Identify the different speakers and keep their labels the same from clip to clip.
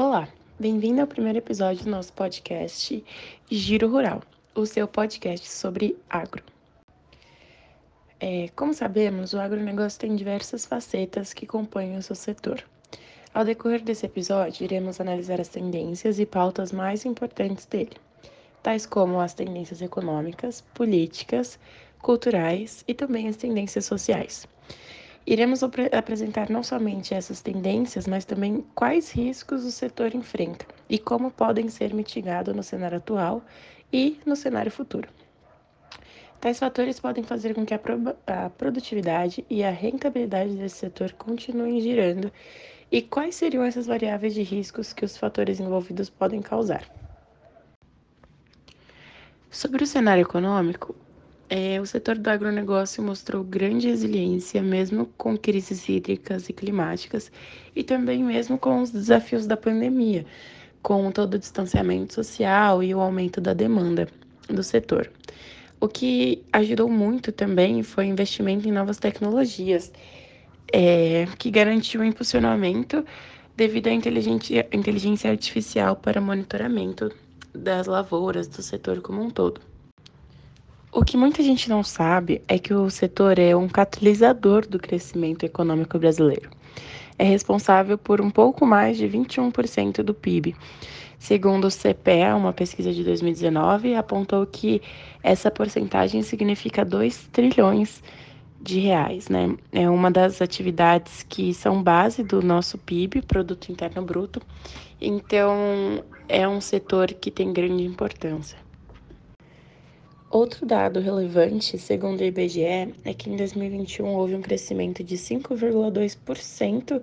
Speaker 1: Olá, bem-vindo ao primeiro episódio do nosso podcast Giro Rural, o seu podcast sobre agro. É, como sabemos, o agronegócio tem diversas facetas que compõem o seu setor. Ao decorrer desse episódio, iremos analisar as tendências e pautas mais importantes dele, tais como as tendências econômicas, políticas, culturais e também as tendências sociais. Iremos apresentar não somente essas tendências, mas também quais riscos o setor enfrenta e como podem ser mitigados no cenário atual e no cenário futuro. Tais fatores podem fazer com que a, a produtividade e a rentabilidade desse setor continuem girando. E quais seriam essas variáveis de riscos que os fatores envolvidos podem causar? Sobre o cenário econômico, é, o setor do agronegócio mostrou grande resiliência, mesmo com crises hídricas e climáticas, e também mesmo com os desafios da pandemia, com todo o distanciamento social e o aumento da demanda do setor. O que ajudou muito também foi o investimento em novas tecnologias, é, que garantiu o impulsionamento devido à inteligência, artificial para monitoramento das lavouras do setor como um todo. O que muita gente não sabe é que o setor é um catalisador do crescimento econômico brasileiro. É responsável por um pouco mais de 21% do PIB. Segundo o CPE, uma pesquisa de 2019 apontou que essa porcentagem significa 2 trilhões de reais, né? É uma das atividades que são base do nosso PIB, Produto Interno Bruto. Então, é um setor que tem grande importância. Outro dado relevante, segundo o IBGE, é que em 2021 houve um crescimento de 5,2%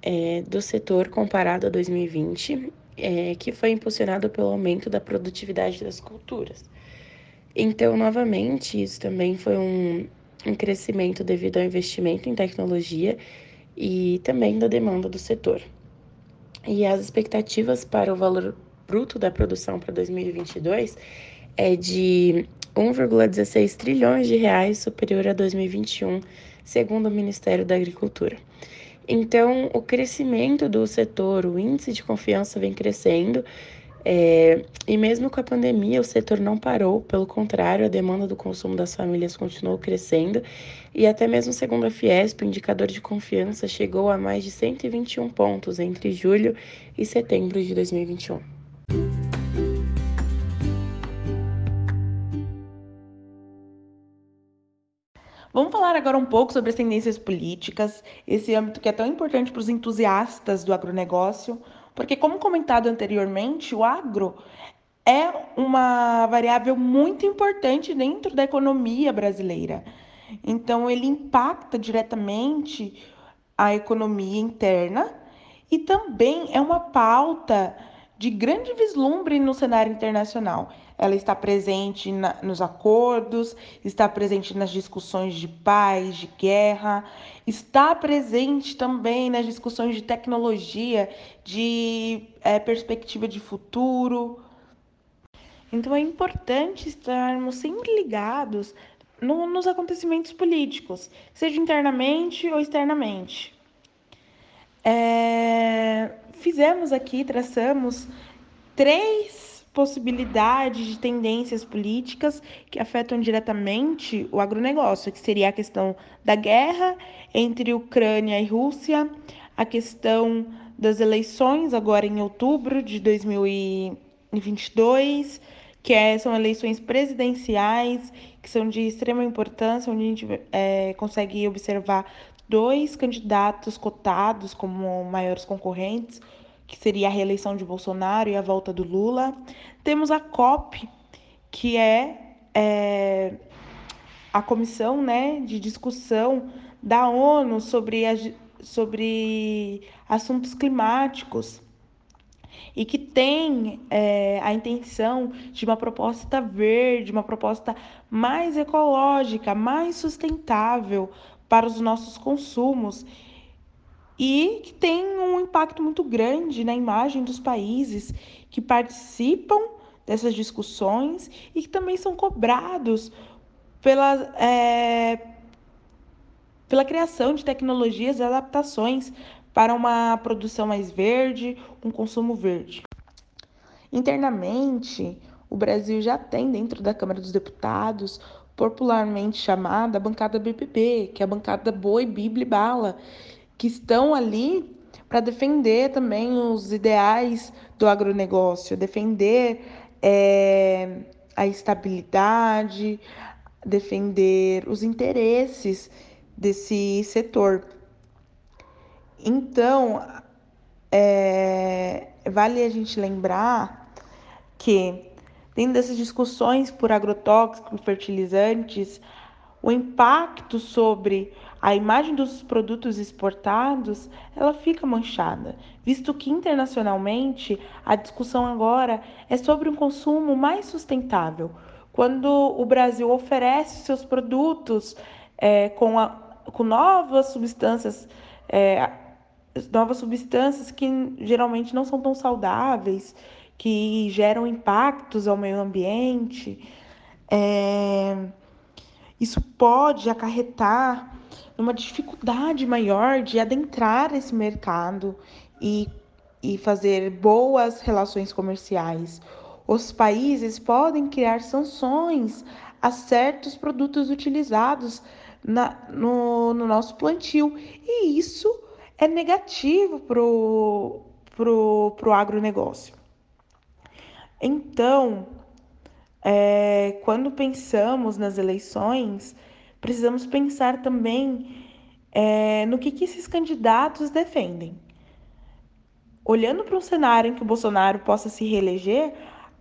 Speaker 1: é, do setor comparado a 2020, é, que foi impulsionado pelo aumento da produtividade das culturas. Então, novamente, isso também foi um, um crescimento devido ao investimento em tecnologia e também da demanda do setor. E as expectativas para o valor bruto da produção para 2022 é de 1,16 trilhões de reais superior a 2021, segundo o Ministério da Agricultura. Então, o crescimento do setor, o índice de confiança vem crescendo, é, e mesmo com a pandemia, o setor não parou, pelo contrário, a demanda do consumo das famílias continuou crescendo, e até mesmo segundo a Fiesp, o indicador de confiança chegou a mais de 121 pontos entre julho e setembro de 2021.
Speaker 2: Vamos falar agora um pouco sobre as tendências políticas, esse âmbito que é tão importante para os entusiastas do agronegócio, porque, como comentado anteriormente, o agro é uma variável muito importante dentro da economia brasileira. Então, ele impacta diretamente a economia interna e também é uma pauta de grande vislumbre no cenário internacional. Ela está presente na, nos acordos, está presente nas discussões de paz, de guerra, está presente também nas discussões de tecnologia, de é, perspectiva de futuro. Então é importante estarmos sempre ligados no, nos acontecimentos políticos, seja internamente ou externamente. É, fizemos aqui, traçamos três possibilidades de tendências políticas que afetam diretamente o agronegócio, que seria a questão da guerra entre Ucrânia e Rússia, a questão das eleições agora em outubro de 2022, que é, são eleições presidenciais, que são de extrema importância, onde a gente é, consegue observar dois candidatos cotados como maiores concorrentes, que seria a reeleição de Bolsonaro e a volta do Lula. Temos a COP, que é, é a comissão né, de discussão da ONU sobre, a, sobre assuntos climáticos e que tem é, a intenção de uma proposta verde, uma proposta mais ecológica, mais sustentável para os nossos consumos e que tem um impacto muito grande na imagem dos países que participam dessas discussões e que também são cobrados pela, é, pela criação de tecnologias e adaptações para uma produção mais verde, um consumo verde. Internamente, o Brasil já tem dentro da Câmara dos Deputados, popularmente chamada bancada BPP, que é a bancada Boi, Bíblia e Bala, que estão ali para defender também os ideais do agronegócio, defender é, a estabilidade, defender os interesses desse setor. Então, é, vale a gente lembrar que, dentro dessas discussões por agrotóxicos, fertilizantes, o impacto sobre a imagem dos produtos exportados ela fica manchada, visto que internacionalmente a discussão agora é sobre um consumo mais sustentável. Quando o Brasil oferece seus produtos é, com, a, com novas substâncias, é, novas substâncias que geralmente não são tão saudáveis, que geram impactos ao meio ambiente, é, isso pode acarretar numa dificuldade maior de adentrar esse mercado e, e fazer boas relações comerciais. Os países podem criar sanções a certos produtos utilizados na, no, no nosso plantio, e isso é negativo para o pro, agronegócio. Então, é, quando pensamos nas eleições, precisamos pensar também é, no que, que esses candidatos defendem. Olhando para um cenário em que o Bolsonaro possa se reeleger,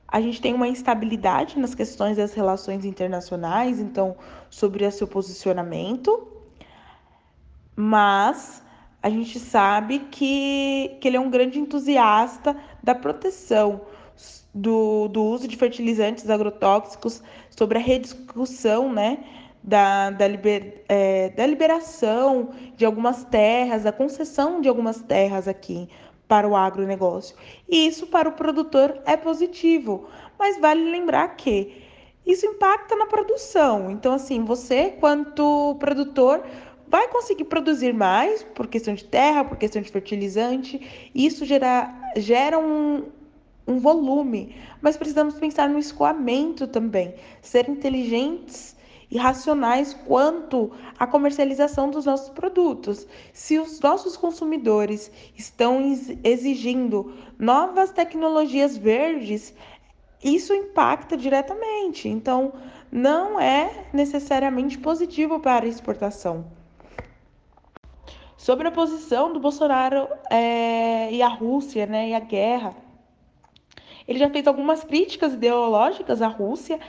Speaker 2: a gente tem uma instabilidade nas questões das relações internacionais, então, sobre o seu posicionamento, mas a gente sabe que, que ele é um grande entusiasta da proteção do, do uso de fertilizantes agrotóxicos, sobre a rediscussão né, da, da, liber, é, da liberação de algumas terras, da concessão de algumas terras aqui para o agronegócio. E isso para o produtor é positivo, mas vale lembrar que isso impacta na produção. Então, assim, você, quanto produtor, vai conseguir produzir mais por questão de terra, por questão de fertilizante. Isso gera, gera um, um volume, mas precisamos pensar no escoamento também, ser inteligentes e racionais quanto à comercialização dos nossos produtos. Se os nossos consumidores estão exigindo novas tecnologias verdes, isso impacta diretamente. Então, não é necessariamente positivo para a exportação. Sobre a posição do Bolsonaro é, e a Rússia, né, e a guerra, ele já fez algumas críticas ideológicas à Rússia,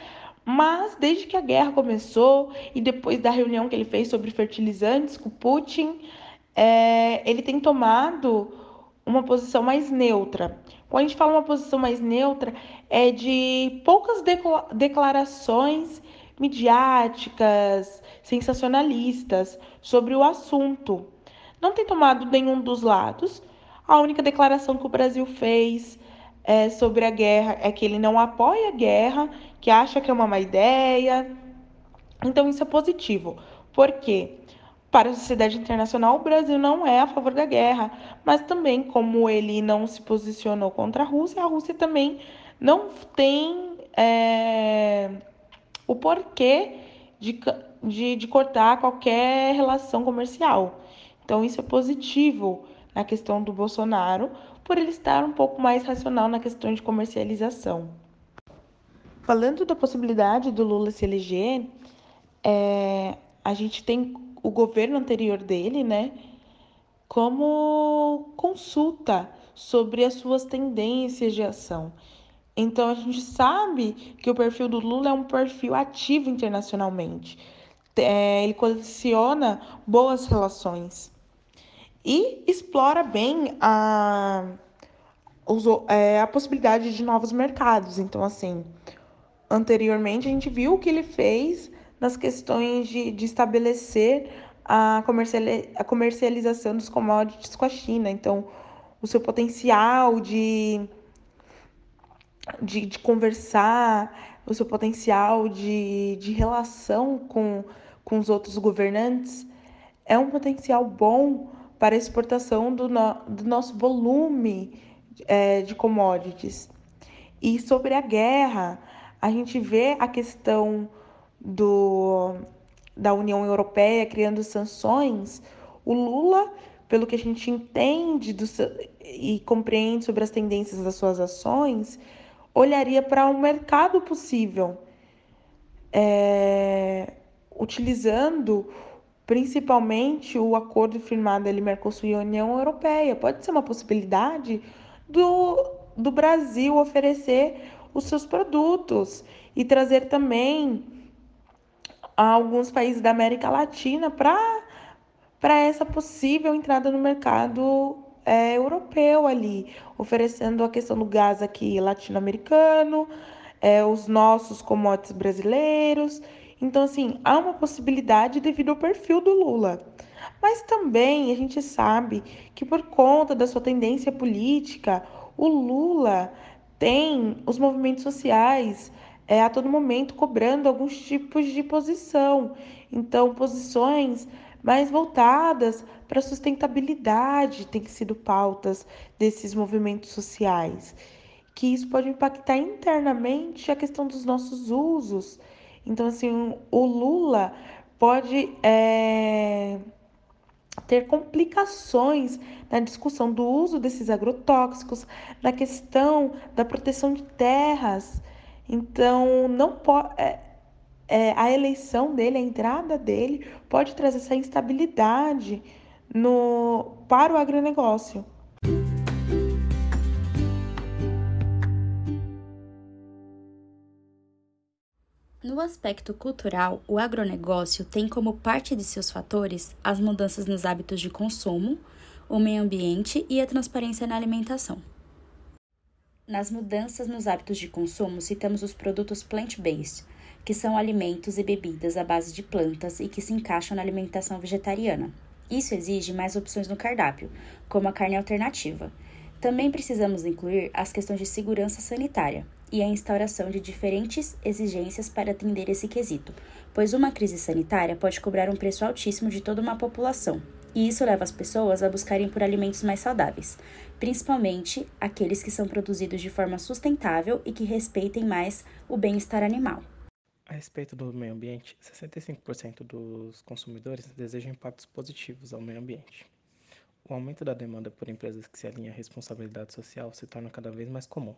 Speaker 2: mas desde que a guerra começou e depois da reunião que ele fez sobre fertilizantes com Putin, é, ele tem tomado uma posição mais neutra. Quando a gente fala uma posição mais neutra, é de poucas declarações midiáticas, sensacionalistas sobre o assunto. Não tem tomado nenhum dos lados. A única declaração que o Brasil fez é, sobre a guerra é que ele não apoia a guerra, que acha que é uma má ideia. Então, isso é positivo. Por quê? Para a sociedade internacional, o Brasil não é a favor da guerra, mas também, como ele não se posicionou contra a Rússia, a Rússia também não tem é, o porquê de, de, de cortar qualquer relação comercial. Então, isso é positivo na questão do Bolsonaro, por ele estar um pouco mais racional na questão de comercialização. Falando da possibilidade do Lula se eleger, é, a gente tem o governo anterior dele, né, como consulta sobre as suas tendências de ação. Então a gente sabe que o perfil do Lula é um perfil ativo internacionalmente. É, ele condiciona boas relações e explora bem a, é, a possibilidade de novos mercados. Então, assim, anteriormente a gente viu o que ele fez nas questões de, de estabelecer a, a comercialização dos commodities com a China. Então, o seu potencial de, de, de conversar, o seu potencial de, de relação com, com os outros governantes é um potencial bom para exportação do, no, do nosso volume é, de commodities. E sobre a guerra, a gente vê a questão do, da União Europeia criando sanções. O Lula, pelo que a gente entende do, e compreende sobre as tendências das suas ações, olharia para um mercado possível, é, utilizando principalmente o acordo firmado ali Mercosul e União Europeia. Pode ser uma possibilidade do, do Brasil oferecer os seus produtos e trazer também alguns países da América Latina para essa possível entrada no mercado é, europeu ali, oferecendo a questão do gás aqui latino-americano, é, os nossos commodities brasileiros. Então, assim, há uma possibilidade devido ao perfil do Lula. Mas também a gente sabe que por conta da sua tendência política, o Lula tem os movimentos sociais é, a todo momento cobrando alguns tipos de posição. Então, posições mais voltadas para a sustentabilidade têm sido pautas desses movimentos sociais. Que isso pode impactar internamente a questão dos nossos usos. Então, assim, o Lula pode. É ter complicações na discussão do uso desses agrotóxicos, na questão da proteção de terras. Então, não pode. É, é, a eleição dele, a entrada dele, pode trazer essa instabilidade no, para o agronegócio.
Speaker 3: No aspecto cultural, o agronegócio tem como parte de seus fatores as mudanças nos hábitos de consumo, o meio ambiente e a transparência na alimentação. Nas mudanças nos hábitos de consumo, citamos os produtos plant-based, que são alimentos e bebidas à base de plantas e que se encaixam na alimentação vegetariana. Isso exige mais opções no cardápio, como a carne alternativa. Também precisamos incluir as questões de segurança sanitária, e a instauração de diferentes exigências para atender esse quesito, pois uma crise sanitária pode cobrar um preço altíssimo de toda uma população, e isso leva as pessoas a buscarem por alimentos mais saudáveis, principalmente aqueles que são produzidos de forma sustentável e que respeitem mais o bem-estar animal.
Speaker 4: A respeito do meio ambiente, 65% dos consumidores desejam impactos positivos ao meio ambiente. O aumento da demanda por empresas que se alinham à responsabilidade social se torna cada vez mais comum,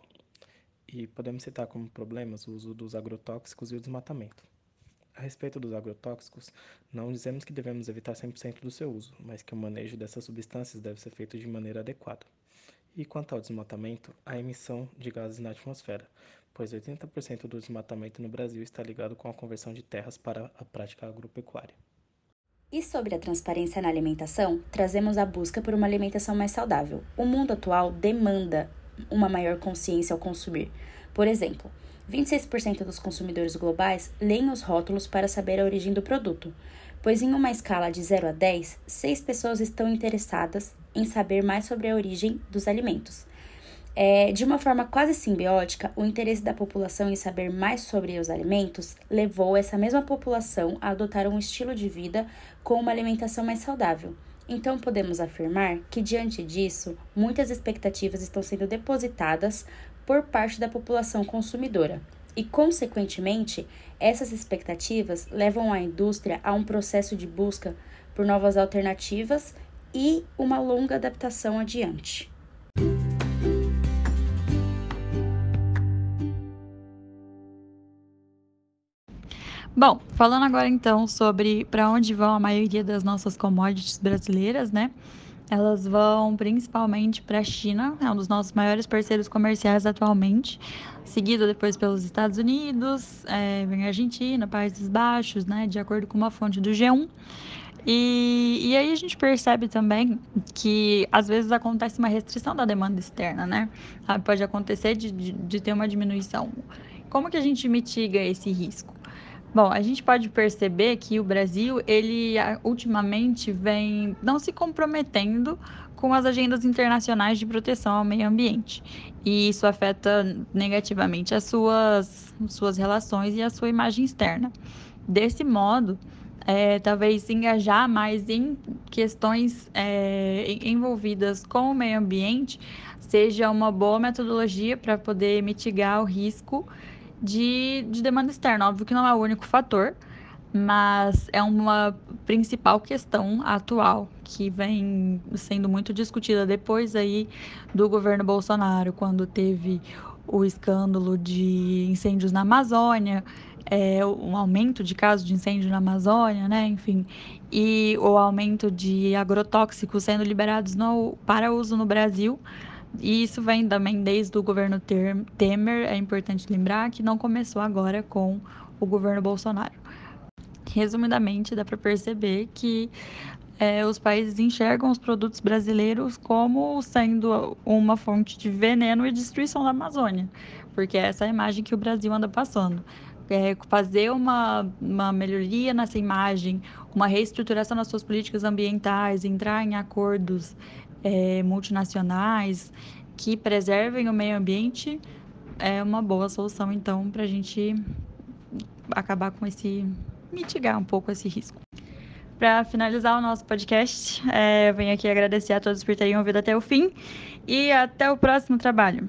Speaker 4: e podemos citar como problemas o uso dos agrotóxicos e o desmatamento. A respeito dos agrotóxicos, não dizemos que devemos evitar 100% do seu uso, mas que o manejo dessas substâncias deve ser feito de maneira adequada. E quanto ao desmatamento, a emissão de gases na atmosfera, pois 80% do desmatamento no Brasil está ligado com a conversão de terras para a prática agropecuária.
Speaker 3: E sobre a transparência na alimentação, trazemos a busca por uma alimentação mais saudável. O mundo atual demanda uma maior consciência ao consumir. Por exemplo, 26% dos consumidores globais leem os rótulos para saber a origem do produto, pois em uma escala de 0 a 10, 6 pessoas estão interessadas em saber mais sobre a origem dos alimentos. É, de uma forma quase simbiótica, o interesse da população em saber mais sobre os alimentos levou essa mesma população a adotar um estilo de vida com uma alimentação mais saudável. Então, podemos afirmar que, diante disso, muitas expectativas estão sendo depositadas por parte da população consumidora. E, consequentemente, essas expectativas levam a indústria a um processo de busca por novas alternativas e uma longa adaptação adiante.
Speaker 5: Bom, falando agora então sobre para onde vão a maioria das nossas commodities brasileiras, né? Elas vão principalmente para a China, é um dos nossos maiores parceiros comerciais atualmente, seguido depois pelos Estados Unidos, é, vem a Argentina, Países Baixos, né? De acordo com uma fonte do G1. E, e aí a gente percebe também que às vezes acontece uma restrição da demanda externa, né? Pode acontecer de, de, de ter uma diminuição. Como que a gente mitiga esse risco? Bom, a gente pode perceber que o Brasil, ele ultimamente vem não se comprometendo com as agendas internacionais de proteção ao meio ambiente. E isso afeta negativamente as suas, suas relações e a sua imagem externa. Desse modo, é, talvez se engajar mais em questões é, envolvidas com o meio ambiente seja uma boa metodologia para poder mitigar o risco de, de demanda externa. Óbvio que não é o único fator, mas é uma principal questão atual que vem sendo muito discutida depois aí do governo Bolsonaro, quando teve o escândalo de incêndios na Amazônia, é, um aumento de casos de incêndio na Amazônia, né? Enfim, e o aumento de agrotóxicos sendo liberados no, para uso no Brasil. E isso vem também desde o governo Temer, é importante lembrar que não começou agora com o governo Bolsonaro. Resumidamente, dá para perceber que é, os países enxergam os produtos brasileiros como sendo uma fonte de veneno e destruição da Amazônia, porque essa é a imagem que o Brasil anda passando. É, fazer uma, uma melhoria nessa imagem, uma reestruturação das suas políticas ambientais, entrar em acordos é, multinacionais que preservem o meio ambiente é uma boa solução, então, para a gente acabar com esse. mitigar um pouco esse risco. Para finalizar o nosso podcast, é, venho aqui agradecer a todos por terem ouvido até o fim e até o próximo trabalho.